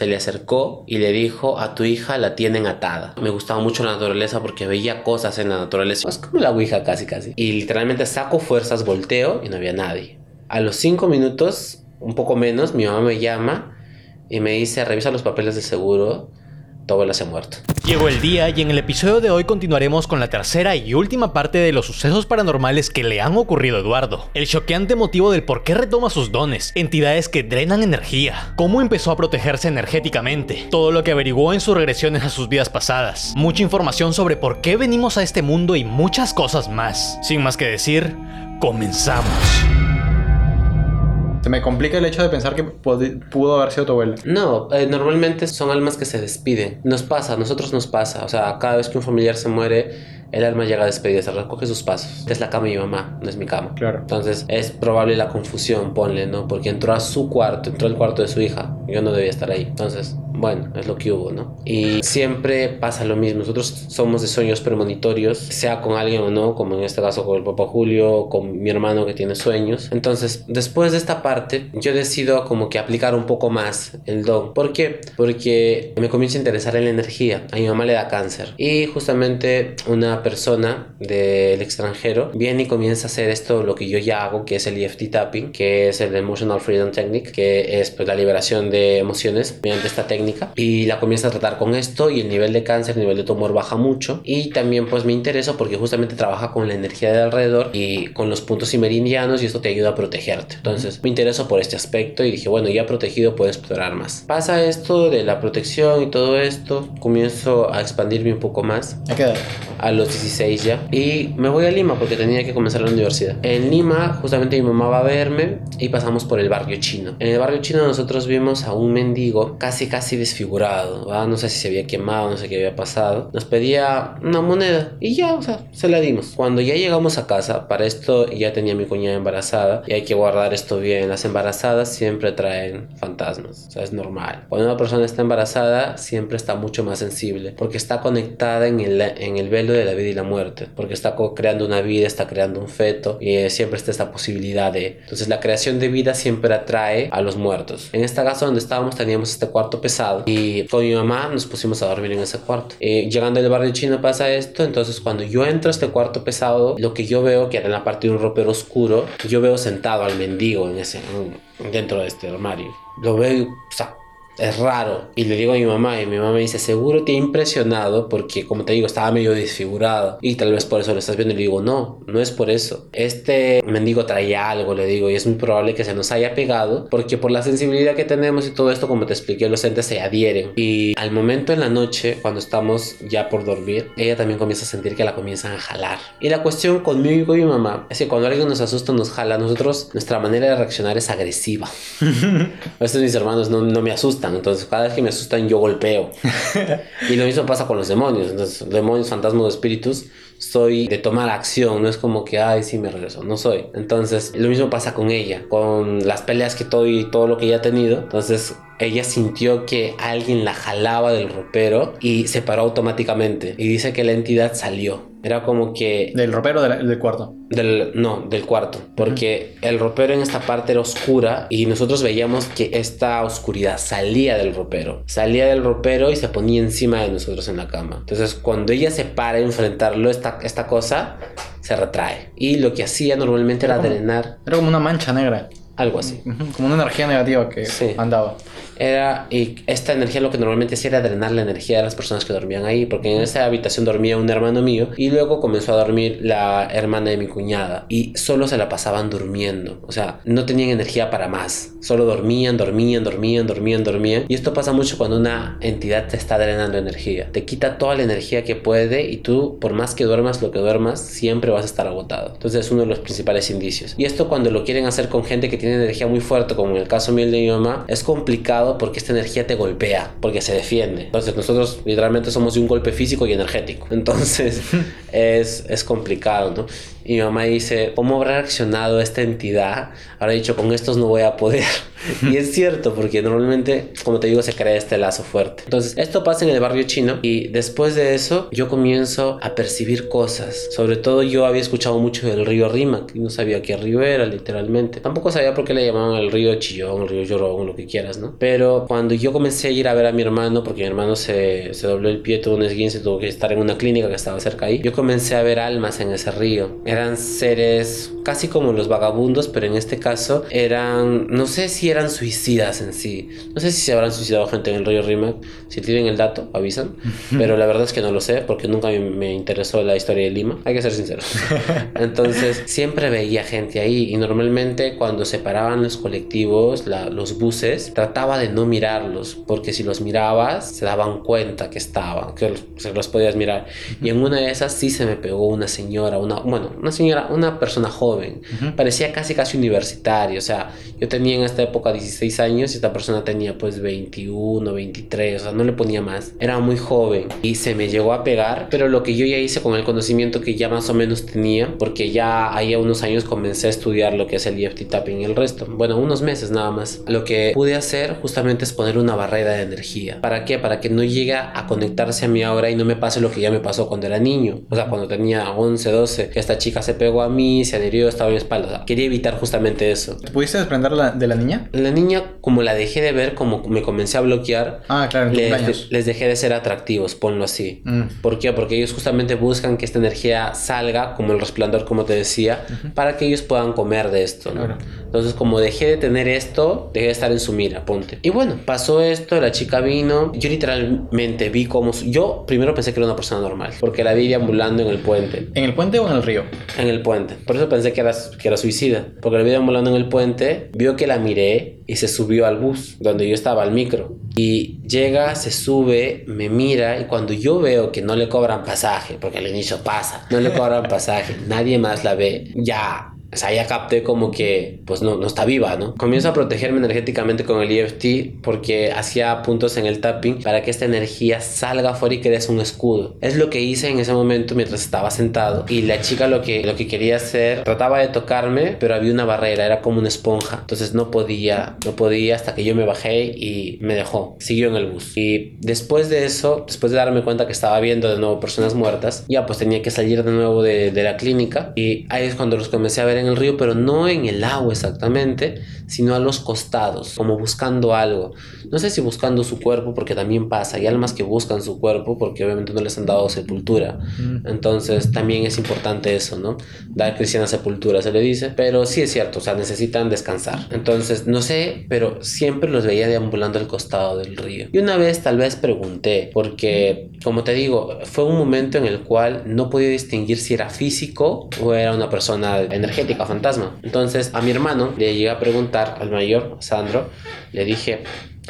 se le acercó y le dijo, a tu hija la tienen atada. Me gustaba mucho la naturaleza porque veía cosas en la naturaleza. Es como la Ouija casi, casi. Y literalmente saco fuerzas, volteo y no había nadie. A los cinco minutos, un poco menos, mi mamá me llama y me dice, revisa los papeles de seguro se ha muerto. Llegó el día y en el episodio de hoy continuaremos con la tercera y última parte de los sucesos paranormales que le han ocurrido a Eduardo. El choqueante motivo del por qué retoma sus dones, entidades que drenan energía, cómo empezó a protegerse energéticamente, todo lo que averiguó en sus regresiones a sus vidas pasadas, mucha información sobre por qué venimos a este mundo y muchas cosas más. Sin más que decir, comenzamos. Se me complica el hecho de pensar que pudo haber sido tu abuela. No, eh, normalmente son almas que se despiden. Nos pasa, a nosotros nos pasa. O sea, cada vez que un familiar se muere, el alma llega a despedirse, recoge sus pasos. Es la cama de mi mamá, no es mi cama. Claro. Entonces es probable la confusión, ponle, ¿no? Porque entró a su cuarto, entró al cuarto de su hija. Yo no debía estar ahí. Entonces, bueno, es lo que hubo, ¿no? Y siempre pasa lo mismo. Nosotros somos de sueños premonitorios, sea con alguien o no, como en este caso con el papá Julio, con mi hermano que tiene sueños. Entonces, después de esta parte, yo decido como que aplicar un poco más el don. ¿Por qué? Porque me comienza a interesar en la energía. A mi mamá le da cáncer. Y justamente una persona del extranjero viene y comienza a hacer esto, lo que yo ya hago, que es el EFT tapping, que es el Emotional Freedom Technique, que es pues, la liberación de emociones mediante esta técnica. Y la comienza a tratar con esto y el nivel de cáncer, el nivel de tumor baja mucho. Y también pues me interesa porque justamente trabaja con la energía de alrededor y con los puntos meridianos y esto te ayuda a protegerte. Entonces me intereso por este aspecto y dije, bueno, ya protegido puedo explorar más. Pasa esto de la protección y todo esto, comienzo a expandirme un poco más. ¿A qué edad? A los 16 ya. Y me voy a Lima porque tenía que comenzar la universidad. En Lima, justamente mi mamá va a verme y pasamos por el barrio chino. En el barrio chino nosotros vimos a un mendigo casi casi desfigurado. No sé si se había quemado, no sé qué había pasado. Nos pedía una moneda y ya, o sea, se la dimos. Cuando ya llegamos a casa, para esto ya tenía mi cuñada embarazada y hay que guardar esto bien. Las embarazadas siempre traen fantasmas, o sea, es normal. Cuando una persona está embarazada, siempre está mucho más sensible porque está conectada en el, en el velo de la vida y la muerte, porque está creando una vida, está creando un feto y eh, siempre está esta posibilidad de... Entonces la creación de vida siempre atrae a los muertos. En esta casa donde estábamos teníamos este cuarto pesado y con mi mamá nos pusimos a dormir en ese cuarto. Eh, llegando al barrio chino pasa esto, entonces cuando yo entro a este cuarto pesado, lo que yo veo, que era en la parte de un ropero oscuro, yo veo sentado al mendigo en ese, dentro de este armario. Lo veo, o sea, es raro. Y le digo a mi mamá y mi mamá me dice, seguro te ha impresionado porque como te digo, estaba medio desfigurado y tal vez por eso lo estás viendo. Y le digo, no, no es por eso. Este mendigo traía algo, le digo, y es muy probable que se nos haya pegado porque por la sensibilidad que tenemos y todo esto, como te expliqué, los entes se adhieren. Y al momento en la noche, cuando estamos ya por dormir, ella también comienza a sentir que la comienzan a jalar. Y la cuestión conmigo y mi mamá es que cuando alguien nos asusta, nos jala, nosotros, nuestra manera de reaccionar es agresiva. veces mis hermanos no, no me asustan entonces, cada vez que me asustan, yo golpeo. y lo mismo pasa con los demonios. Entonces, demonios, fantasmas, espíritus, soy de tomar acción. No es como que, ay, sí, me regreso. No soy. Entonces, lo mismo pasa con ella, con las peleas que todo y todo lo que ella ha tenido. Entonces, ella sintió que alguien la jalaba del ropero y se paró automáticamente. Y dice que la entidad salió. Era como que... ¿Del ropero del cuarto? Del, no, del cuarto. Porque el ropero en esta parte era oscura y nosotros veíamos que esta oscuridad salía del ropero. Salía del ropero y se ponía encima de nosotros en la cama. Entonces cuando ella se para a enfrentarlo, esta, esta cosa se retrae. Y lo que hacía normalmente era, drenar... Era como una mancha negra. Algo así. Como una energía negativa que andaba. Era, y esta energía lo que normalmente hacía era drenar la energía de las personas que dormían ahí, porque en esa habitación dormía un hermano mío y luego comenzó a dormir la hermana de mi cuñada y solo se la pasaban durmiendo, o sea, no tenían energía para más, solo dormían, dormían, dormían, dormían, dormían. Y esto pasa mucho cuando una entidad te está drenando energía, te quita toda la energía que puede y tú por más que duermas lo que duermas siempre vas a estar agotado, entonces es uno de los principales indicios. Y esto cuando lo quieren hacer con gente que tiene energía muy fuerte como en el caso mío de mi mamá es complicado porque esta energía te golpea, porque se defiende. Entonces nosotros literalmente somos de un golpe físico y energético. Entonces es, es complicado, ¿no? Y mi mamá dice, ¿cómo habrá reaccionado esta entidad? Habrá dicho, con estos no voy a poder. y es cierto, porque normalmente, como te digo, se crea este lazo fuerte. Entonces, esto pasa en el barrio chino y después de eso yo comienzo a percibir cosas. Sobre todo yo había escuchado mucho del río Rímac y no sabía qué río era literalmente. Tampoco sabía por qué le llamaban el río Chillón, el río Llorón, lo que quieras, ¿no? Pero cuando yo comencé a ir a ver a mi hermano, porque mi hermano se, se dobló el pie, tuvo un esguince, tuvo que estar en una clínica que estaba cerca ahí, yo comencé a ver almas en ese río. Eran seres casi como los vagabundos, pero en este caso eran, no sé si eran suicidas en sí. No sé si se habrán suicidado gente en el río Rímac. Si tienen el dato, avisan. Pero la verdad es que no lo sé porque nunca me, interesó la historia de Lima. Hay que ser sinceros. Entonces, siempre veía gente ahí y normalmente cuando se paraban los colectivos, los buses, trataba de no mirarlos porque si los mirabas se daban cuenta que estaban, que se los podías mirar. Y en una de esas sí se me pegó una señora, una, bueno, una señora, una persona joven. Parecía casi casi universitario. O sea, yo tenía en esta época 16 años y esta persona tenía pues 21, 23. O sea, no le ponía más. Era muy joven y se me llegó a pegar, pero lo que yo ya hice con el conocimiento que ya más o menos tenía, porque ya ahí a unos años comencé a estudiar lo que es el EFT tapping y el resto. Bueno, unos meses nada más. Lo que pude hacer justamente es poner una barrera de energía. ¿Para qué? Para que no llegue a conectarse a mí ahora y no me pase lo que ya me pasó cuando era niño. O sea, cuando tenía 11, 12, que esta chica se pegó a mí, se adherió, estaba en mi espalda. quería evitar justamente eso. ¿Pudiste desprender de la niña? La niña, como la dejé de ver, como me comencé a bloquear, ah, claro, les, les, dejé de ser atractivos, ponlo así. Mm. ¿Por qué? Porque ellos justamente buscan que esta energía salga, como el resplandor, como te decía, para que ellos puedan comer de esto. ¿no? Entonces, como dejé de tener esto, dejé de estar en su mira, ponte. Y bueno, pasó esto, la chica vino, yo literalmente vi cómo... Yo primero pensé que era una persona normal, porque la vi deambulando en el puente. ¿En el puente o en el río? En el puente. Por eso pensé que era, que era suicida, porque la vi deambulando en el puente, vio que la miré y se subió al bus, donde yo estaba, al micro. Y llega, se sube, me mira y cuando yo veo que no le cobran pasaje, porque al inicio pasa, no le cobran pasaje, nadie más la ve, ya o sea, ya capté como que pues no, no está viva, ¿no? Comienzo a protegerme energéticamente con el EFT porque hacía puntos en el tapping para que esta energía salga afuera y crees un escudo. Es lo que hice en ese momento mientras estaba sentado y la chica lo que, lo que quería hacer, trataba de tocarme, pero había una barrera, era como una esponja. Entonces no podía, no podía hasta que yo me bajé y me dejó. Siguió en el bus. Y después de eso, después de darme cuenta que estaba viendo de nuevo personas muertas, ya pues tenía que salir de nuevo de, de la clínica y ahí es cuando los comencé a ver en el río, pero no en el agua exactamente, sino a los costados, como buscando algo. No sé si buscando su cuerpo, porque también pasa, hay almas que buscan su cuerpo porque obviamente no les han dado sepultura. Entonces también es importante eso, ¿no? Dar cristiana sepultura, se le dice, pero sí es cierto, o sea, necesitan descansar. Entonces, no sé, pero siempre los veía deambulando al costado del río. Y una vez tal vez pregunté, porque como te digo, fue un momento en el cual no podía distinguir si era físico o era una persona energética fantasma. Entonces a mi hermano le llegué a preguntar, al mayor, Sandro, le dije,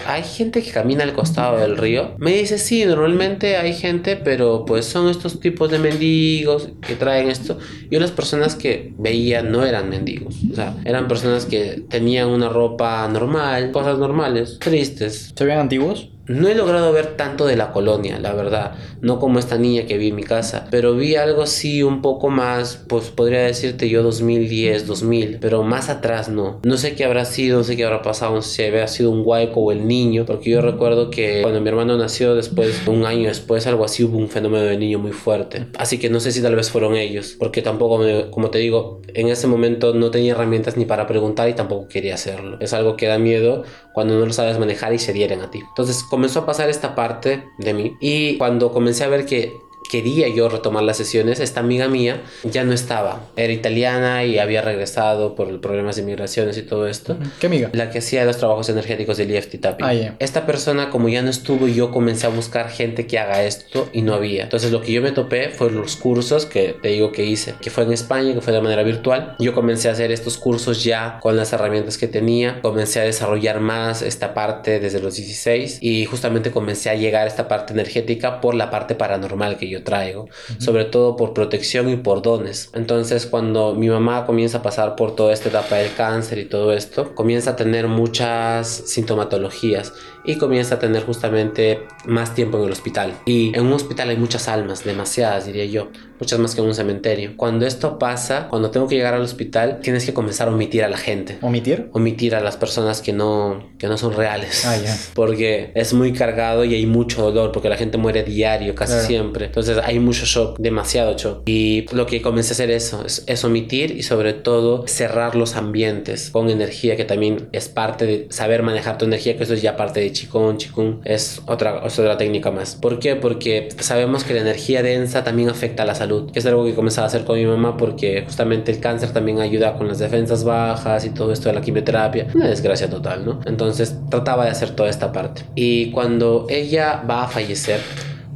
¿hay gente que camina al costado del río? Me dice, sí, normalmente hay gente, pero pues son estos tipos de mendigos que traen esto. Yo las personas que veía no eran mendigos, o sea, eran personas que tenían una ropa normal, cosas normales, tristes. ¿Se veían antiguos? No he logrado ver tanto de la colonia, la verdad, no como esta niña que vi en mi casa, pero vi algo sí un poco más, pues podría decirte yo 2010, 2000, pero más atrás no. No sé qué habrá sido, no sé qué habrá pasado, no sé si había sido un hueco o el niño, porque yo recuerdo que cuando mi hermano nació después, un año después, algo así, hubo un fenómeno de niño muy fuerte. Así que no sé si tal vez fueron ellos, porque tampoco, como te digo, en ese momento no tenía herramientas ni para preguntar y tampoco quería hacerlo. Es algo que da miedo cuando no lo sabes manejar y se dieren a ti. Entonces comenzó a pasar esta parte de mí y cuando comencé a ver que quería yo retomar las sesiones, esta amiga mía ya no estaba. Era italiana y había regresado por problemas de migraciones y todo esto. ¿Qué amiga? La que hacía los trabajos energéticos del EFT tapping. Ah, esta persona, como ya no estuvo, yo comencé a buscar gente que haga esto y no había. Entonces lo que yo me topé fue los cursos que te digo que hice, que fue en España, que fue de manera virtual. Yo comencé a hacer estos cursos ya con las herramientas que tenía. Comencé a desarrollar más esta parte desde los 16 y justamente comencé a llegar a esta parte energética por la parte paranormal que yo traigo, sobre todo por protección y por dones. Entonces, cuando mi mamá comienza a pasar por toda esta etapa del cáncer y todo esto, comienza a tener muchas sintomatologías y comienza a tener justamente más tiempo en el hospital. Y en un hospital hay muchas almas, demasiadas diría yo, muchas más que en un cementerio. Cuando esto pasa, cuando tengo que llegar al hospital, tienes que comenzar a omitir a la gente. ¿Omitir? Omitir a las personas que no, que no son reales. Ah, ya. Porque es muy cargado y hay mucho dolor, porque la gente muere diario, casi Claro. siempre. Entonces hay mucho shock, demasiado shock. Y lo que comencé a hacer eso, es, es omitir y sobre todo cerrar los ambientes con energía, que también es parte de saber manejar tu energía, que eso es ya parte de Qigong. Qigong es otra, es otra técnica más. ¿Por qué? Porque sabemos que la energía densa también afecta a la salud, que es algo que comenzaba a hacer con mi mamá porque justamente el cáncer también ayuda con las defensas bajas y todo esto de la quimioterapia. Una desgracia total, ¿no? Entonces trataba de hacer toda esta parte. Y cuando ella va a fallecer,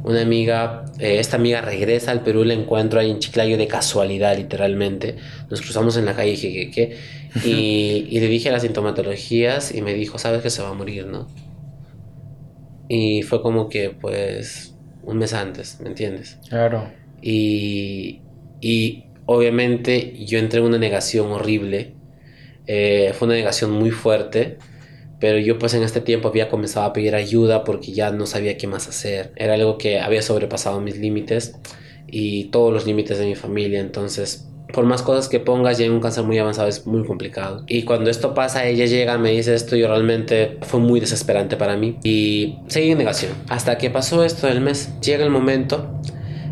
una amiga, eh, esta amiga regresa al Perú, la encuentro ahí en Chiclayo de casualidad, literalmente. Nos cruzamos en la calle Jequeque y, y le dije las sintomatologías y me dijo, sabes que se va a morir, ¿no? Y fue como que, pues, un mes antes, ¿me entiendes? Claro. Y, y obviamente yo entré en una negación horrible. Eh, fue una negación muy fuerte. Pero yo pues en este tiempo había comenzado a pedir ayuda porque ya no sabía qué más hacer. Era algo que había sobrepasado mis límites y todos los límites de mi familia. Entonces, por más cosas que pongas, ya en un cáncer muy avanzado es muy complicado. Y cuando esto pasa, ella llega, me dice esto, yo realmente fue muy desesperante para mí. Y seguí en negación. Hasta que pasó esto del mes. Llega el momento,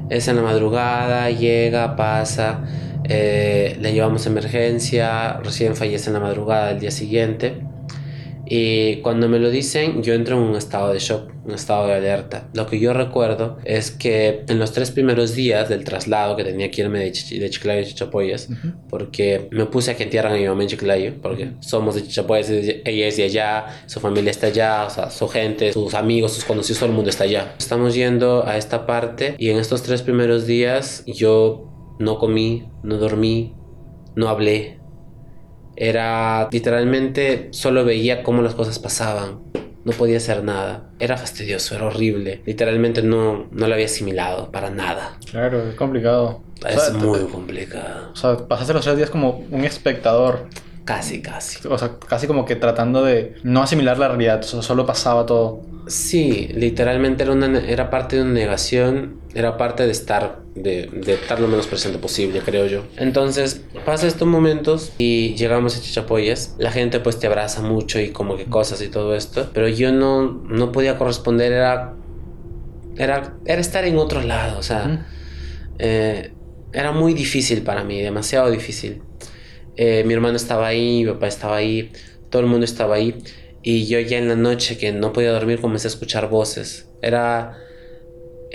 es en la madrugada, llega, pasa. eh, le llevamos emergencia, recién fallece en la madrugada del día siguiente. Y cuando me lo dicen, yo entro en un estado de shock, un estado de alerta. Lo que yo recuerdo es que en los tres primeros días del traslado que tenía que irme de, Chich- de Chiclayo a Chichapoyas, porque me puse a que entierran a mi mamá en Chiclayo, porque somos de Chichapoyas, ella es de allá, su familia está allá, o sea, su gente, sus amigos, sus conocidos, todo el mundo está allá. Estamos yendo a esta parte y en estos tres primeros días yo no comí, no dormí, no hablé, era literalmente solo veía cómo las cosas pasaban. No podía hacer nada. Era fastidioso, era horrible. Literalmente no, no lo había asimilado para nada. Claro, es complicado. O Es sea, muy complicado. O sea, pasaste los tres días como un espectador. Casi, casi. O sea, casi como que tratando de no asimilar la realidad. Solo pasaba todo. Sí, literalmente era, una, era parte de una negación, era parte de estar, de, de estar lo menos presente posible, creo yo. Entonces, pasa estos momentos y llegamos a Chichapoyas, la gente pues te abraza mucho y como que cosas y todo esto, pero yo no, no podía corresponder, era, era, era estar en otro lado, o sea, eh, era muy difícil para mí, demasiado difícil. Eh, mi hermano estaba ahí, mi papá estaba ahí, todo el mundo estaba ahí. Y yo ya en la noche que no podía dormir comencé a escuchar voces. Era,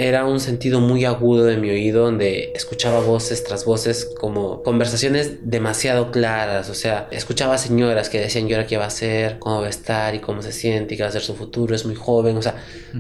era un sentido muy agudo de mi oído donde escuchaba voces tras voces como conversaciones demasiado claras. O sea, escuchaba señoras que decían, ¿y ahora qué va a hacer? ¿Cómo va a estar? ¿Y cómo se siente? ¿Y qué va a ser su futuro? Es muy joven. O sea,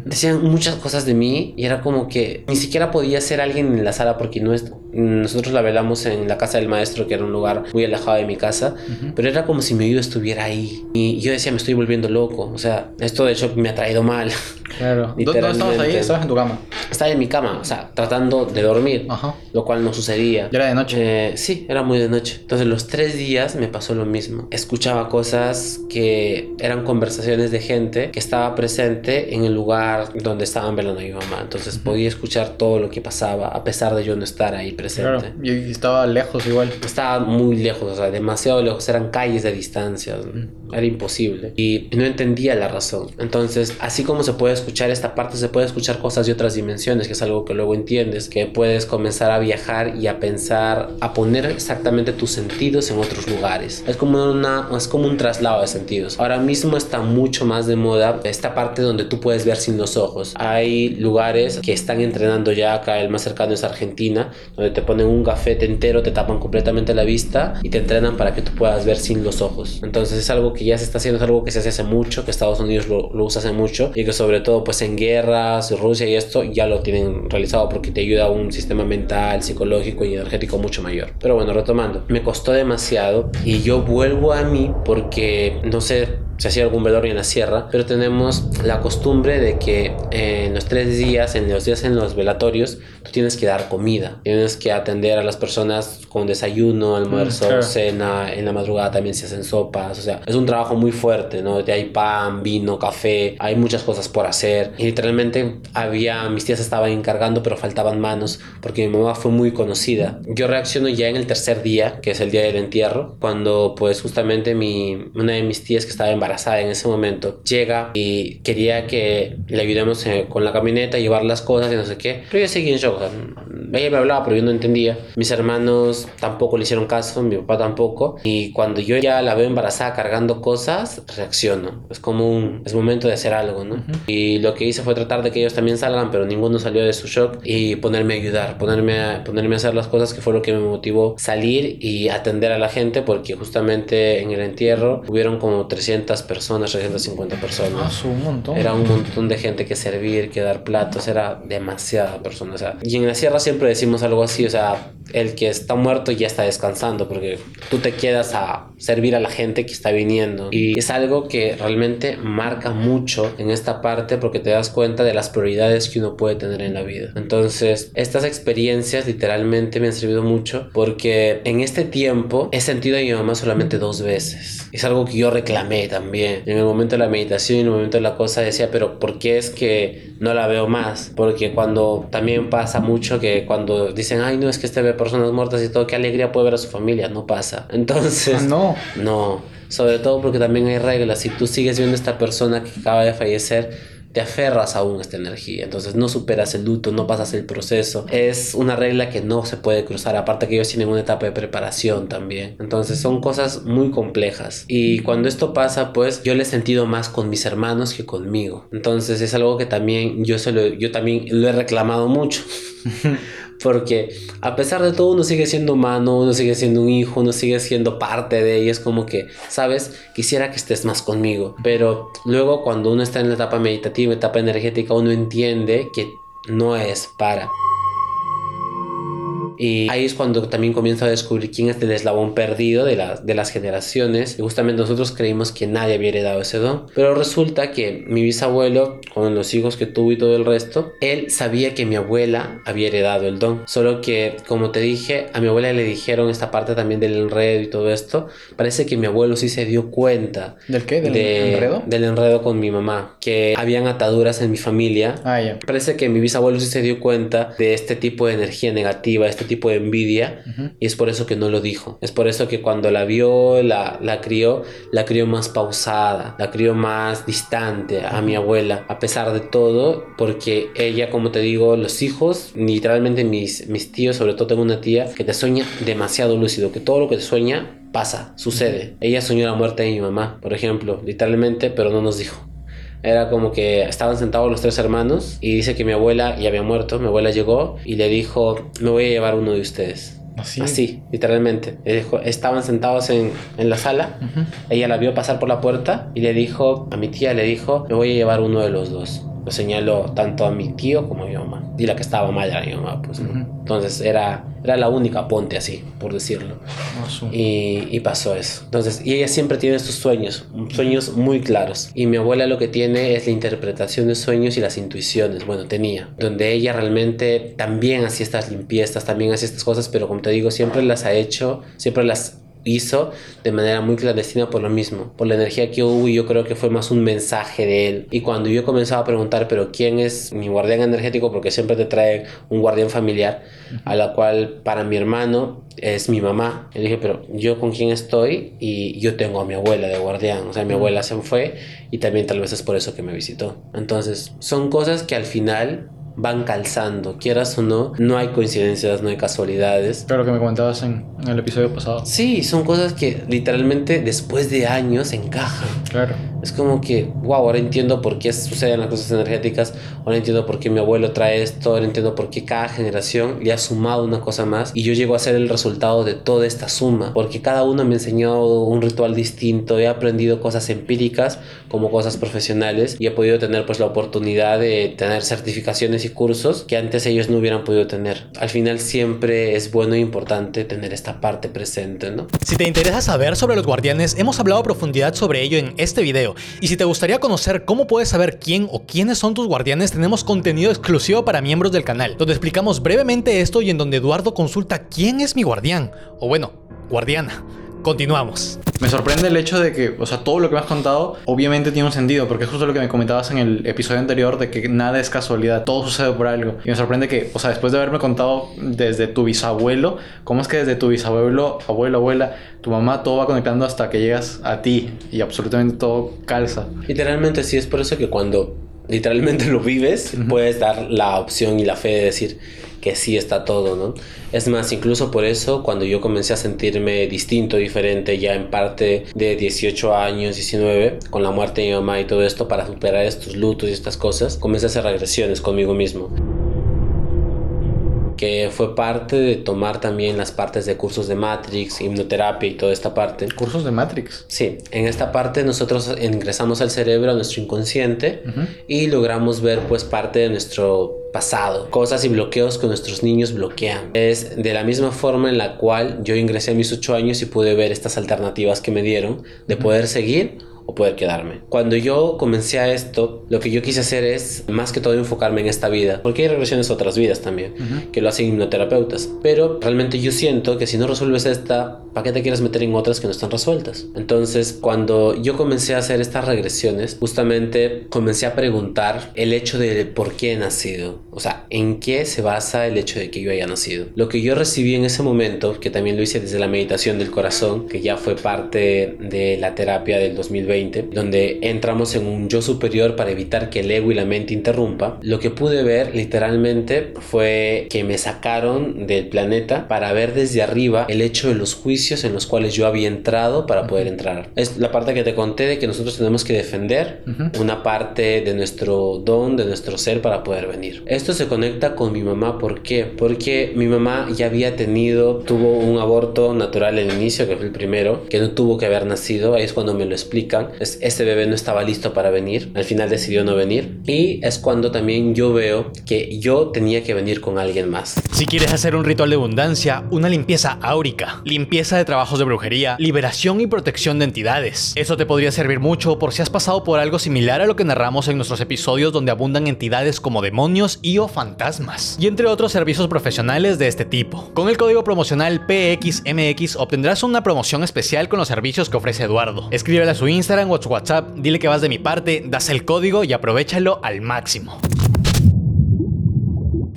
decían muchas cosas de mí y era como que ni siquiera podía ser alguien en la sala porque no es, nosotros la velamos en la casa del maestro, que era un lugar muy alejado de mi casa, Ujú. pero era como si mi oído estuviera ahí. Y yo decía, me estoy volviendo loco. O sea, esto de hecho me ha traído mal. Claro. ¿Dó- ¿Dónde estabas ahí? Estabas en tu cama. Estaba en mi cama, o sea, tratando de dormir, Ajá. lo cual no sucedía. Ya era de noche. Eh, sí, era muy de noche. Entonces los tres días me pasó lo mismo. Escuchaba cosas que eran conversaciones de gente que estaba presente en el lugar donde estaban velando a mi mamá. Entonces podía escuchar todo lo que pasaba a pesar de yo no estar ahí presente. Claro. Y y estaba lejos igual. Estaba muy lejos, o sea, demasiado lejos. Eran calles de distancia. Era imposible. Y no entendía la razón. Entonces, así como se puede escuchar esta parte, se puede escuchar cosas de otras dimensiones, que es algo que luego entiendes, que puedes comenzar a viajar y a pensar, a poner exactamente tus sentidos en otros lugares. Es como, una, es como un traslado de sentidos. Ahora mismo está mucho más de moda esta parte donde tú puedes ver sin los ojos. Hay lugares que están entrenando ya acá, el más cercano es Argentina, donde te ponen un gafete entero, te tapan completamente la vista y te entrenan para que tú puedas ver sin los ojos. Entonces es algo que ya se está haciendo, es algo que se hace hace mucho, que Estados Unidos lo, lo usa hace mucho y que sobre todo pues en guerras, Rusia y esto ya lo tienen realizado porque te ayuda a un sistema mental, psicológico y energético mucho mayor. Pero bueno, retomando, me costó demasiado y yo vuelvo a mí porque no sé se hacía algún velorio en la sierra, pero tenemos la costumbre de que en los tres días, en los días en los velatorios, tú tienes que dar comida, tienes que atender a las personas con desayuno, almuerzo, claro. cena, en la madrugada también se hacen sopas, o sea, es un trabajo muy fuerte, ¿no? Hay pan, vino, café, hay muchas cosas por hacer. Y literalmente había, mis tías estaban encargando, pero faltaban manos, porque mi mamá fue muy conocida. Yo reacciono ya en el tercer día, que es el día del entierro, cuando pues justamente mi, una de mis tías que estaba embarazada en ese momento llega y quería que le ayudemos eh, con la camioneta, llevar las cosas y no sé qué. Pero yo seguí en shock. ella me hablaba, pero yo no entendía. Mis hermanos tampoco le hicieron caso, mi papá tampoco. Y cuando yo ya la veo embarazada cargando cosas, reacciono. Es como un, es momento de hacer algo, ¿no? Y lo que hice fue tratar de que ellos también salgan, pero ninguno salió de su shock y ponerme a ayudar, ponerme a, ponerme a hacer las cosas que fue lo que me motivó salir y atender a la gente, porque justamente en el entierro hubieron como 300 personas, 350 Ah, personas. su un montón. Era un montón de gente que servir, que dar platos, era demasiada persona. O sea, y en la sierra siempre decimos algo así, o sea, el que está muerto ya está descansando, porque tú te quedas a servir a la gente que está viniendo. Y es algo que realmente marca mucho en esta parte porque te das cuenta de las prioridades que uno puede tener en la vida. Entonces, estas experiencias literalmente me han servido mucho porque en este tiempo he sentido a mi mamá solamente dos veces. Es algo que yo reclamé también. En el momento de la meditación y en el momento de la cosa decía, pero ¿por qué es que no la veo más? Porque cuando también pasa mucho que cuando dicen, ay, no, es que este ve personas muertas y todo, qué alegría puede ver a su familia, no pasa. Entonces, Ah, no. no, sobre todo porque también hay reglas. Si tú sigues viendo a esta persona que acaba de fallecer, te aferras aún a esta energía. Entonces no superas el luto, no pasas el proceso. Es una regla que no se puede cruzar. Aparte que ellos tienen una etapa de preparación también. Entonces son cosas muy complejas. Y cuando esto pasa, pues yo lo he sentido más con mis hermanos que conmigo. Entonces es algo que también yo, se lo, yo también lo he reclamado mucho. Porque a pesar de todo uno sigue siendo humano, uno sigue siendo un hijo, uno sigue siendo parte de ella. Es como que, ¿sabes? Quisiera que estés más conmigo. Pero luego cuando uno está en la etapa meditativa, etapa energética, uno entiende que no es para. Y ahí es cuando también comienzo a descubrir quién es el eslabón perdido de, la- de las generaciones. Y justamente nosotros creímos que nadie había heredado ese don. Pero resulta que mi bisabuelo, con los hijos que tuvo y todo el resto, él sabía que mi abuela había heredado el don. Solo que, como te dije, a mi abuela le dijeron esta parte también del enredo y todo esto. Parece que mi abuelo sí se dio cuenta ¿Del qué? ¿Del de- enredo? del enredo con mi mamá. Que habían ataduras en mi familia Ah, ya. Parece que mi bisabuelo sí se dio cuenta de este tipo de energía negativa, este tipo de envidia, Ujú. y es por eso que no lo dijo. Es por eso que cuando la vio, la, la crió, la crió más pausada, la crió más distante a mi abuela, a pesar de todo, porque ella, como te digo, los hijos, literalmente mis, mis tíos, sobre todo tengo una tía que te sueña demasiado lúcido, que todo lo que te sueña pasa, sucede. Ella soñó la muerte de mi mamá, por ejemplo, literalmente, pero no nos dijo. Era como que estaban sentados los tres hermanos y dice que mi abuela ya había muerto. Mi abuela llegó y le dijo, me voy a llevar uno de ustedes. Así. Así, literalmente. Le dijo- estaban sentados en, en la sala. Ella la vio pasar por la puerta y le dijo, a mi tía le dijo, me voy a llevar uno de los dos. Lo señaló tanto a mi tío como a mi mamá. Y la que estaba mal era mi mamá, pues. ¿no? Ujú. Entonces era, era la única ponte así, por decirlo. Y, y pasó eso. Entonces, y ella siempre tiene sus sueños, sueños muy claros. Y mi abuela lo que tiene es la interpretación de sueños y las intuiciones. Bueno, tenía. Donde ella realmente también hacía estas limpiezas, también hacía estas cosas, pero como te digo, siempre las ha hecho, siempre las hizo de manera muy clandestina por lo mismo, por la energía que hubo y yo creo que fue más un mensaje de él. Y cuando yo comenzaba a preguntar, pero ¿quién es mi guardián energético? Porque siempre te trae un guardián familiar, a la cual para mi hermano es mi mamá. Le dije, pero yo con quién estoy y yo tengo a mi abuela de guardián, o sea, mi abuela se fue y también tal vez es por eso que me visitó. Entonces, son cosas que al final van calzando, quieras o no, no hay coincidencias, no hay casualidades. Claro que me comentabas en, en el episodio pasado. Sí, son cosas que literalmente después de años encajan. Claro. Es como que, wow, ahora entiendo por qué suceden las cosas energéticas, ahora entiendo por qué mi abuelo trae esto, ahora entiendo por qué cada generación le ha sumado una cosa más y yo llego a ser el resultado de toda esta suma, porque cada uno me enseñó un ritual distinto, he aprendido cosas empíricas como cosas profesionales y he podido tener pues la oportunidad de tener certificaciones y cursos que antes ellos no hubieran podido tener. Al final siempre es bueno e importante tener esta parte presente, ¿no? Si te interesa saber sobre los guardianes, hemos hablado a profundidad sobre ello en este video. video. Y si te gustaría conocer cómo puedes saber quién o quiénes son tus guardianes, tenemos contenido exclusivo para miembros del canal, donde explicamos brevemente esto y en donde Eduardo consulta quién es mi guardián, o bueno, guardiana. Continuamos. Me sorprende el hecho de que, o sea, todo lo que me has contado obviamente tiene un sentido, porque es justo lo que me comentabas en el episodio anterior de que nada es casualidad, todo sucede por algo. Y me sorprende que, o sea, después de haberme contado desde tu bisabuelo, ¿cómo es que desde tu bisabuelo, abuelo, abuela, tu mamá, todo va conectando hasta que llegas a ti y absolutamente todo calza? Literalmente sí, es por eso que cuando literalmente lo vives, puedes dar la opción y la fe de decir que sí está todo, ¿no? Es más, incluso por eso, cuando yo comencé a sentirme distinto, diferente, ya en parte de 18 años, 19, con la muerte de mi mamá y todo esto, para superar estos lutos y estas cosas, comencé a hacer regresiones conmigo mismo que fue parte de tomar también las partes de cursos de Matrix, hipnoterapia y toda esta parte. ¿Cursos de Matrix? Sí, en esta parte nosotros ingresamos al cerebro, a nuestro inconsciente, y logramos ver pues parte de nuestro pasado, cosas y bloqueos que nuestros niños bloquean. Es de la misma forma en la cual yo ingresé a mis 8 años y pude ver estas alternativas que me dieron de poder seguir o poder quedarme. Cuando yo comencé a esto, lo que yo quise hacer es más que todo enfocarme en esta vida, porque hay regresiones a otras vidas también, que lo hacen hipnoterapeutas. Pero realmente yo siento que si no resuelves esta, ¿para qué te quieres meter en otras que no están resueltas? Entonces, cuando yo comencé a hacer estas regresiones, justamente comencé a preguntar el hecho de por qué he nacido, o sea, en qué se basa el hecho de que yo haya nacido. Lo que yo recibí en ese momento, que también lo hice desde la meditación del corazón, que ya fue parte de la terapia del 2020, donde entramos en un yo superior para evitar que el ego y la mente interrumpa, lo que pude ver literalmente fue que me sacaron del planeta para ver desde arriba el hecho de los juicios en los cuales yo había entrado para poder entrar. Es la parte que te conté de que nosotros tenemos que defender una parte de nuestro don, de nuestro ser para poder venir. Esto se conecta con mi mamá, ¿por qué? Porque mi mamá ya había tenido, tuvo un aborto natural al inicio, que fue el primero, que no tuvo que haber nacido, ahí es cuando me lo explican este bebé no estaba listo para venir, al final decidió no venir y es cuando también yo veo que yo tenía que venir con alguien más. Si quieres hacer un ritual de abundancia, una limpieza áurica, limpieza de trabajos de brujería, liberación y protección de entidades. Eso te podría servir mucho por si has pasado por algo similar a lo que narramos en nuestros episodios donde abundan entidades como demonios y o fantasmas, y entre otros servicios profesionales de este tipo. Con el código promocional PXMX obtendrás una promoción especial con los servicios que ofrece Eduardo. Escríbele a su Instagram en WhatsApp, dile que vas de mi parte, das el código y aprovechalo al máximo.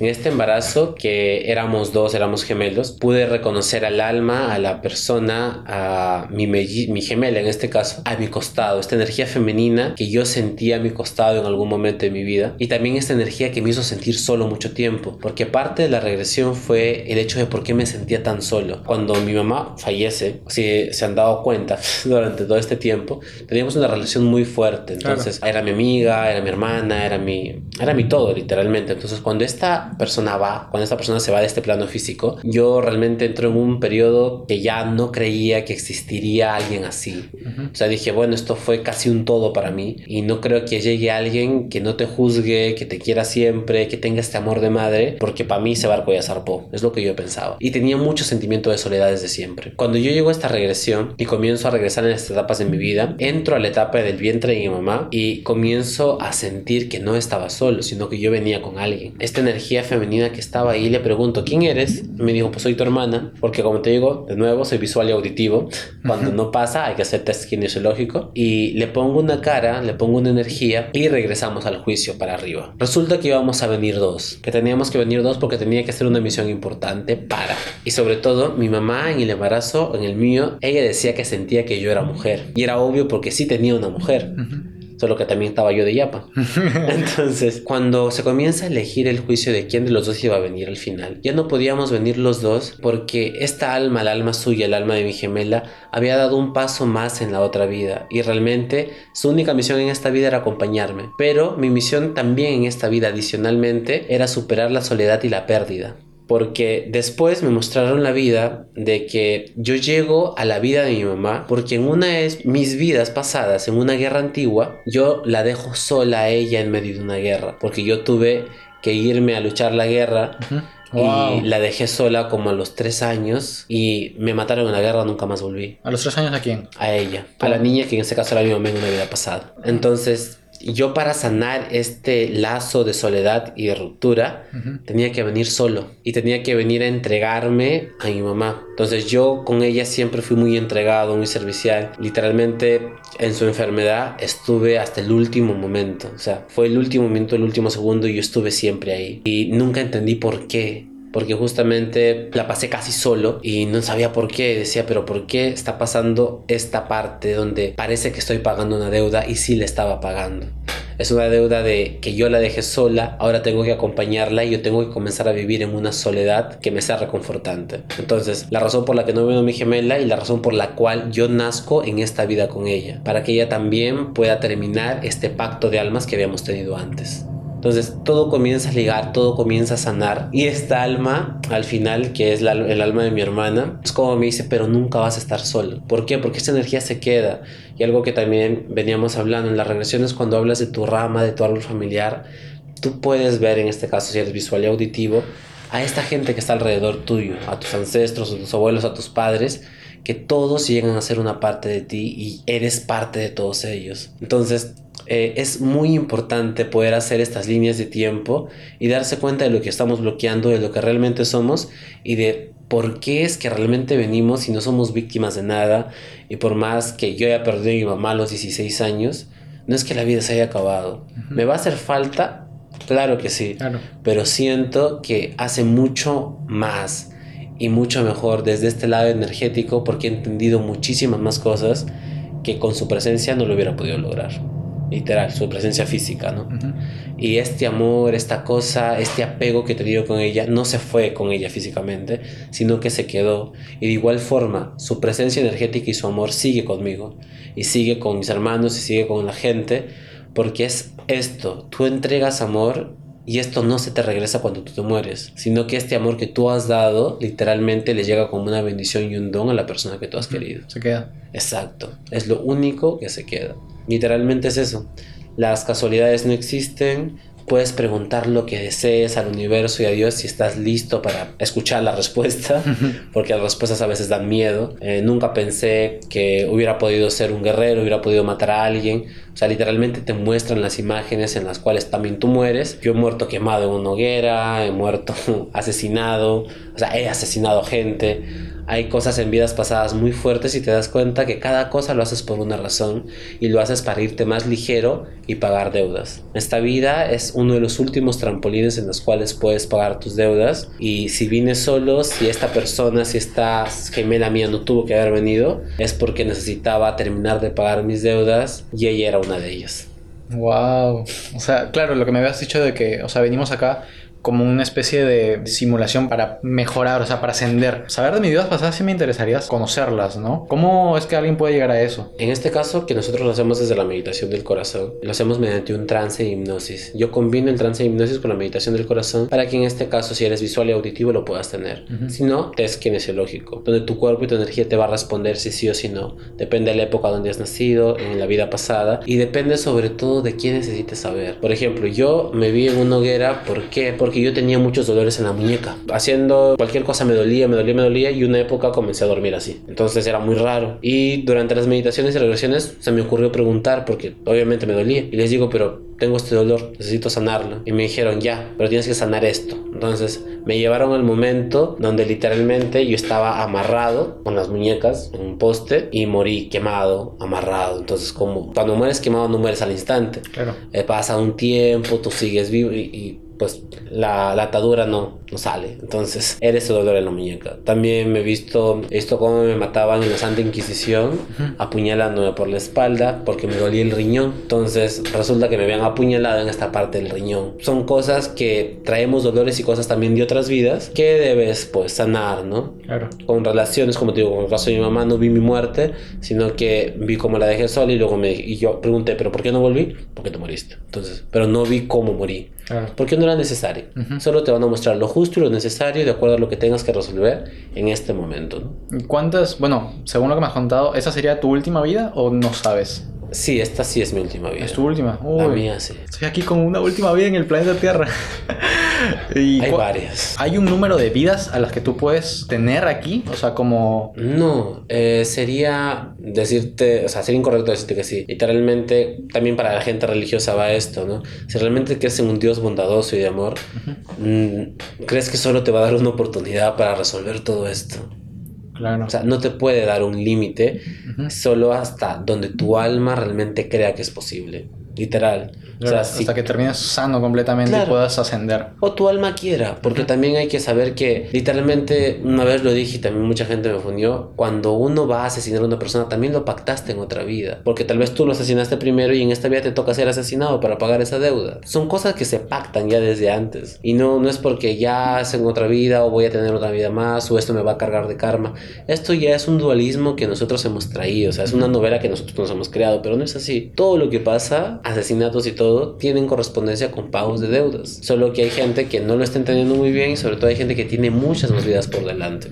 En este embarazo, que éramos dos, éramos gemelos, pude reconocer al alma, a la persona, a mi, mi gemela en este caso, a mi costado, esta energía femenina que yo sentía a mi costado en algún momento de mi vida y también esta energía que me hizo sentir solo mucho tiempo, porque parte de la regresión fue el hecho de por qué me sentía tan solo. Cuando mi mamá fallece, si se han dado cuenta durante todo este tiempo, teníamos una relación muy fuerte, entonces era mi amiga, era mi hermana, era mi, era mi todo literalmente, entonces cuando esta persona va, cuando esta persona se va de este plano físico, yo realmente entro en un periodo que ya no creía que existiría alguien así. O sea, dije, bueno, esto fue casi un todo para mí y no creo que llegue alguien que no te juzgue, que te quiera siempre, que tenga este amor de madre, porque para mí ese barco ya zarpó. Es lo que yo pensaba. Y tenía mucho sentimiento de soledad desde siempre. Cuando yo llego a esta regresión y comienzo a regresar en estas etapas de mi vida, entro a la etapa del vientre de mi mamá y comienzo a sentir que no estaba solo, sino que yo venía con alguien. Esta energía femenina que estaba ahí, le pregunto, ¿quién eres? me dijo, pues soy tu hermana, porque como te digo, de nuevo, soy visual y auditivo. Cuando no pasa, hay que hacer test kinesiológico. Y le pongo una cara, le pongo una energía y regresamos al juicio para arriba. Resulta que íbamos a venir dos, que teníamos que venir dos porque tenía que ser una misión importante para. Y sobre todo, mi mamá en el embarazo, en el mío, ella decía que sentía que yo era mujer. Y era obvio porque sí tenía una mujer solo que también estaba yo de yapa. Entonces, cuando se comienza a elegir el juicio de quién de los dos iba a venir al final, ya no podíamos venir los dos porque esta alma, el alma suya, el alma de mi gemela, había dado un paso más en la otra vida y realmente su única misión en esta vida era acompañarme. Pero mi misión también en esta vida adicionalmente era superar la soledad y la pérdida porque después me mostraron la vida de que yo llego a la vida de mi mamá porque en una de mis vidas pasadas, en una guerra antigua, yo la dejo sola a ella en medio de una guerra, porque yo tuve que irme a luchar la guerra. Y la dejé sola como a los tres años y me mataron en la guerra, nunca más volví. ¿A los tres años a quién? A ella, a la niña que en ese caso era mi mamá en una vida pasada. Entonces, yo para sanar este lazo de soledad y de ruptura, tenía que venir solo y tenía que venir a entregarme a mi mamá. Entonces yo con ella siempre fui muy entregado, muy servicial. Literalmente en su enfermedad estuve hasta el último momento. O sea, fue el último momento, el último segundo y yo estuve siempre ahí. Y nunca entendí por qué. Porque justamente la pasé casi solo y no sabía por qué. Decía, pero ¿por qué está pasando esta parte donde parece que estoy pagando una deuda y sí le estaba pagando? Es una deuda de que yo la dejé sola, ahora tengo que acompañarla y yo tengo que comenzar a vivir en una soledad que me sea reconfortante. Entonces, la razón por la que no vino mi gemela y la razón por la cual yo nazco en esta vida con ella, para que ella también pueda terminar este pacto de almas que habíamos tenido antes. Entonces todo comienza a ligar, todo comienza a sanar. Y esta alma, al final, que es el alma de mi hermana, es como me dice, pero nunca vas a estar solo. ¿Por qué? Porque esta energía se queda. Y algo que también veníamos hablando en las regresiones, cuando hablas de tu rama, de tu árbol familiar, tú puedes ver, en este caso, si eres visual y auditivo, a esta gente que está alrededor tuyo, a tus ancestros, a tus abuelos, a tus padres, que todos llegan a ser una parte de ti y eres parte de todos ellos. Entonces, eh, es muy importante poder hacer estas líneas de tiempo y darse cuenta de lo que estamos bloqueando, de lo que realmente somos y de por qué es que realmente venimos y no somos víctimas de nada. Y por más que yo haya perdido a mi mamá a los 16 años, no es que la vida se haya acabado. ¿Me va a hacer falta? Claro que sí. Claro. Pero siento que hace mucho más y mucho mejor desde este lado energético porque he entendido muchísimas más cosas que con su presencia no lo hubiera podido lograr. Literal, su presencia física, ¿no? Ujú. Y este amor, esta cosa, este apego que he tenido con ella, no se fue con ella físicamente, sino que se quedó. Y de igual forma, su presencia energética y su amor sigue conmigo. Y sigue con mis hermanos y sigue con la gente. Porque es esto, tú entregas amor y esto no se te regresa cuando tú te mueres, sino que este amor que tú has dado literalmente le llega como una bendición y un don a la persona que tú has querido. Se queda. Exacto, es lo único que se queda. Literalmente es eso. Las casualidades no existen. Puedes preguntar lo que desees al universo y a Dios si estás listo para escuchar la respuesta, porque las respuestas a veces dan miedo. Eh, nunca pensé que hubiera podido ser un guerrero, hubiera podido matar a alguien. O sea, literalmente te muestran las imágenes en las cuales también tú mueres. Yo he muerto quemado en una hoguera, he muerto asesinado, o sea, he asesinado gente hay cosas en vidas pasadas muy fuertes y te das cuenta que cada cosa lo haces por una razón y lo haces para irte más ligero y pagar deudas. Esta vida es uno de los últimos trampolines en los cuales puedes pagar tus deudas y si vienes solo, si esta persona, si esta gemela mía no tuvo que haber venido, es porque necesitaba terminar de pagar mis deudas y ella era una de ellas. Wow. O sea, claro, lo que me habías dicho de que, o sea, venimos acá como una especie de simulación para mejorar, o sea, para ascender. Saber de mis vidas pasadas sí me interesaría conocerlas, ¿no? ¿Cómo es que alguien puede llegar a eso? En este caso, que nosotros lo hacemos desde la meditación del corazón, lo hacemos mediante un trance de hipnosis. Yo combino el trance de hipnosis con la meditación del corazón para que en este caso, si eres visual y auditivo, lo puedas tener. Ujú. Si no, test kinesiológico, donde tu cuerpo y tu energía te va a responder si sí o si no. Depende de la época donde has nacido, en la vida pasada, y depende sobre todo de quién necesites saber. Por ejemplo, yo me vi en una hoguera, ¿por qué? Porque yo tenía muchos dolores en la muñeca. Haciendo cualquier cosa me dolía, me dolía, me dolía, y una época comencé a dormir así. Entonces era muy raro. Y durante las meditaciones y regresiones se me ocurrió preguntar, porque obviamente me dolía. Y les digo, pero tengo este dolor, necesito sanarlo. Y me dijeron, ya, pero tienes que sanar esto. Entonces me llevaron al momento donde literalmente yo estaba amarrado con las muñecas en un poste y morí quemado, amarrado. Entonces como cuando mueres quemado no mueres al instante. Claro. Eh, pasa un tiempo, tú sigues vivo y, y, pues la, la atadura no, no sale. Entonces, eres ese dolor en la muñeca. También me he visto, he visto cómo me mataban en la Santa Inquisición, apuñalándome por la espalda porque me dolía el riñón. Entonces, resulta que me habían apuñalado en esta parte del riñón. Son cosas que traemos dolores y cosas también de otras vidas que debes pues sanar, ¿no? Claro. con relaciones, como te digo, con el caso de mi mamá no vi mi muerte, sino que vi cómo la dejé sola y luego me y yo pregunté, ¿pero por qué no volví? Porque te moriste. Entonces, pero no vi cómo morí. Claro. Porque no era necesario. Solo te van a mostrar lo justo y lo necesario de acuerdo a lo que tengas que resolver en este momento. ¿no? ¿Y ¿Cuántas, bueno, según lo que me has contado, esa sería tu última vida o no sabes? Sí, esta sí es mi última vida. Es tu última. La Uy. mía sí. Estoy aquí con una última vida en el planeta Tierra. Y Hay varias. ¿Hay un número de vidas a las que tú puedes tener aquí? O sea, como... No, eh, sería decirte, o sea, sería incorrecto decirte que sí. Literalmente, también para la gente religiosa va esto, ¿no? Si realmente crees en un Dios bondadoso y de amor, mm, ¿crees que solo te va a dar una oportunidad para resolver todo esto? Claro. O sea, no te puede dar un límite solo hasta donde tu alma realmente crea que es posible. Literal. O sea, hasta si que termines sano completamente y Claro. puedas ascender. o tu alma quiera, porque también hay que saber que literalmente, una vez lo dije y también mucha gente me fundió, cuando uno va a asesinar a una persona, también lo pactaste en otra vida, porque tal vez tú lo asesinaste primero y en esta vida te toca ser asesinado para pagar esa deuda. Son cosas que se pactan ya desde antes, y no, no es porque ya es en otra vida o voy a tener otra vida más o esto me va a cargar de karma. Esto ya es un dualismo que nosotros hemos traído, o sea, es una novela que nosotros nos hemos creado, pero no es así. Todo lo que pasa, asesinatos y todo, tienen correspondencia con pagos de deudas. Solo que hay gente que no lo está entendiendo muy bien y sobre todo hay gente que tiene muchas más vidas por delante.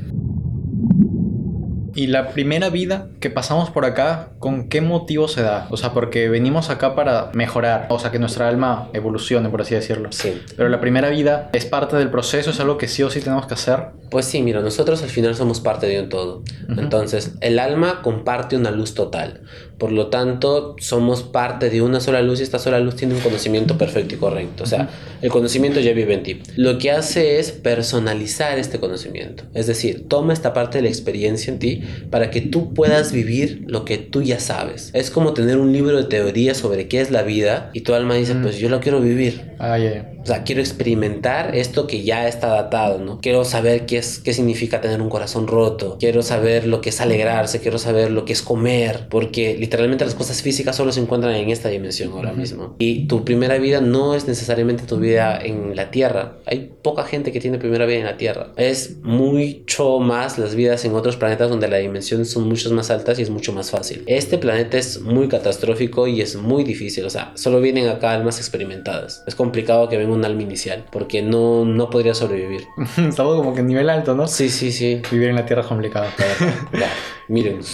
Y la primera vida que pasamos por acá, ¿con qué motivo se da? O sea, porque venimos acá para mejorar, o sea, que nuestra alma evolucione, por así decirlo. Sí. Pero la primera vida es parte del proceso, es algo que sí o sí tenemos que hacer. Pues sí, mira, nosotros al final somos parte de un todo. Entonces, el alma comparte una luz total. Por lo tanto, somos parte de una sola luz y esta sola luz tiene un conocimiento perfecto y correcto. O sea, el conocimiento ya vive en ti. Lo que hace es personalizar este conocimiento. Es decir, toma esta parte de la experiencia en ti para que tú puedas vivir lo que tú ya sabes. Es como tener un libro de teoría sobre qué es la vida y tu alma dice, pues yo lo quiero vivir. Ay, ay. O sea, quiero experimentar esto que ya está datado, ¿no? Quiero saber qué es qué significa tener un corazón roto. Quiero saber lo que es alegrarse, quiero saber lo que es comer, porque literalmente las cosas físicas solo se encuentran en esta dimensión ahora mismo. Y tu primera vida no es necesariamente tu vida en la Tierra. Hay poca gente que tiene primera vida en la Tierra. Es mucho más las vidas en otros planetas donde la dimensión son mucho más altas y es mucho más fácil. Este planeta es muy catastrófico y es muy difícil, o sea, solo vienen acá almas experimentadas. Es complicado que venga un alma inicial porque no, no podría sobrevivir. Estamos como que en nivel alto, ¿no? Sí, sí, sí. Vivir en la tierra es complicado. miren.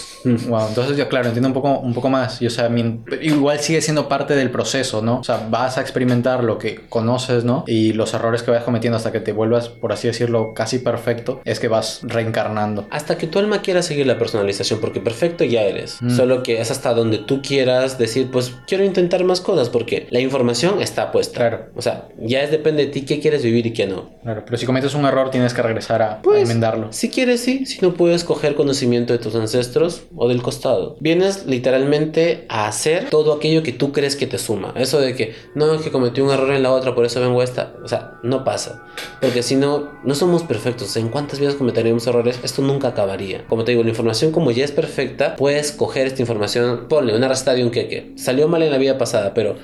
Wow, entonces yo, claro, entiendo un poco, un poco más. Y, o sea, mi- igual sigue siendo parte del proceso, ¿no? O sea, vas a experimentar lo que conoces, ¿no? Y los errores que vayas cometiendo hasta que te vuelvas, por así decirlo, casi perfecto, es que vas reencarnando. Hasta que tu alma quiera seguir la personalización, porque perfecto ya eres. Mm. Solo que es hasta donde tú quieras decir, pues quiero intentar más cosas, porque la información está puesta. Claro. O sea, ya es depende de ti qué quieres vivir y qué no. Claro, pero si cometes un error tienes que regresar a, a Pues, enmendarlo. Si quieres, sí. Si no puedes coger conocimiento de tus ancestros o del costado. Vienes literalmente a hacer todo aquello que tú crees que te suma. Eso de que, no, es que cometí un error en la otra, por eso vengo a esta. O sea, no pasa. Porque si no, no somos perfectos. ¿En cuántas vidas cometeríamos errores? Esto nunca acabaría. Como te digo, la información como ya es perfecta, puedes coger esta información, ponle una receta de un queque. Salió mal en la vida pasada, pero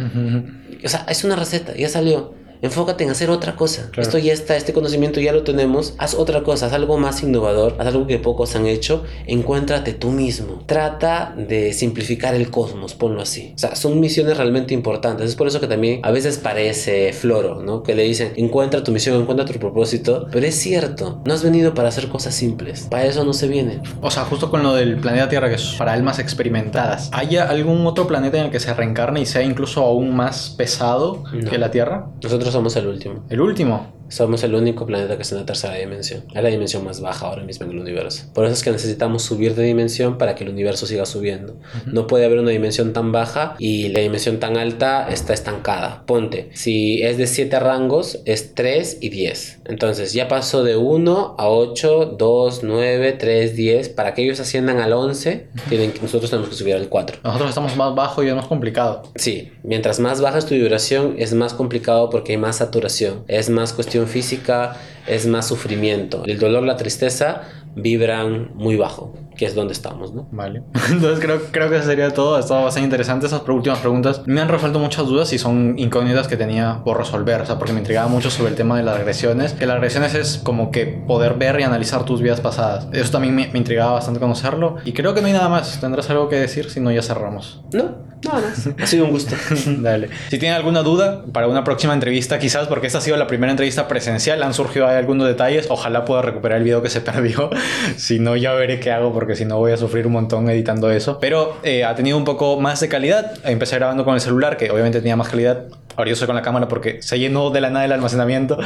o sea, es una receta, ya salió. Enfócate en hacer otra cosa. Claro. Esto ya está, este conocimiento ya lo tenemos. Haz otra cosa, haz algo más innovador, haz algo que pocos han hecho. Encuéntrate tú mismo. Trata de simplificar el cosmos, ponlo así. O sea, son misiones realmente importantes. Es por eso que también a veces parece floro, ¿no? Que le dicen, encuentra tu misión, encuentra tu propósito. Pero es cierto, no has venido para hacer cosas simples. Para eso no se viene. O sea, justo con lo del planeta Tierra, que es para almas experimentadas. ¿Hay algún otro planeta en el que se reencarne y sea incluso aún más pesado No. que la Tierra? Nosotros somos el último. El último. Somos el único planeta que está en la tercera dimensión. Es la dimensión más baja ahora mismo en el universo. Por eso es que necesitamos subir de dimensión para que el universo siga subiendo. No puede haber una dimensión tan baja y la dimensión tan alta está estancada. Ponte, si es de 7 rangos, es 3 y 10. Entonces ya pasó de 1 a 8, 2, 9, 3, 10. Para que ellos asciendan al 11, tienen nosotros tenemos que subir al 4. Nosotros estamos más bajo y es más complicado. Sí, mientras más baja es tu vibración, es más complicado porque hay más saturación, es más cuestión física, es más sufrimiento. El dolor, la tristeza vibran muy bajo, que es donde estamos, ¿no? Vale. Entonces creo, creo que eso sería todo. Ha estado bastante interesante esas últimas preguntas. Me han resuelto muchas dudas y son incógnitas que tenía por resolver. O sea, porque me intrigaba mucho sobre el tema de las regresiones. Que las regresiones es como que poder ver y analizar tus vidas pasadas. Eso también me, me intrigaba bastante conocerlo. Y creo que no hay nada más. ¿Tendrás algo que decir? Si no, ya cerramos. No, nada más. Ha sido un gusto. Dale. Si tienen alguna duda para una próxima entrevista, quizás porque esta ha sido la primera entrevista presencial, han surgido ahí algunos detalles. Ojalá pueda recuperar el video que se perdió. si no, ya veré qué hago porque si no voy a sufrir un montón editando eso. Pero eh, ha tenido un poco más de calidad. Empecé grabando con el celular, que obviamente tenía más calidad. Ahora yo soy con la cámara porque se llenó de la nada el almacenamiento.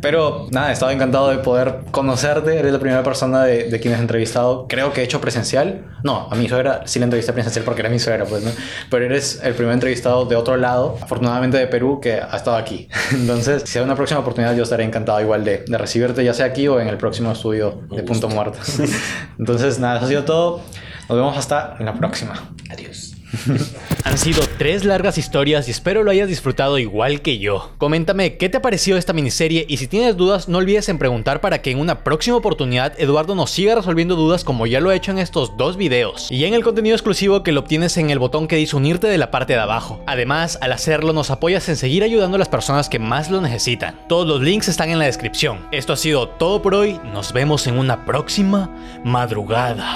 Pero nada, he estado encantado de poder conocerte. Eres la primera persona de, de quienes he entrevistado. Creo que he hecho presencial. No, a mi suegra sí la entrevisté presencial porque era mi suegra, pues, ¿no? Pero eres el primer entrevistado de otro lado, afortunadamente de Perú, que ha estado aquí. Entonces, si hay una próxima oportunidad, yo estaré encantado igual de, de recibirte, ya sea aquí o en el próximo estudio de Punto Muerto. Entonces, nada, eso ha sido todo. Nos vemos hasta la próxima. Adiós. Han sido tres largas historias y espero lo hayas disfrutado igual que yo. Coméntame qué te pareció esta miniserie y si tienes dudas no olvides en preguntar para que en una próxima oportunidad Eduardo nos siga resolviendo dudas como ya lo ha hecho en estos dos videos. Y en el contenido exclusivo que lo obtienes en el botón que dice unirte de la parte de abajo. Además, al hacerlo nos apoyas en seguir ayudando a las personas que más lo necesitan. Todos los links están en la descripción. Esto ha sido todo por hoy, nos vemos en una próxima madrugada.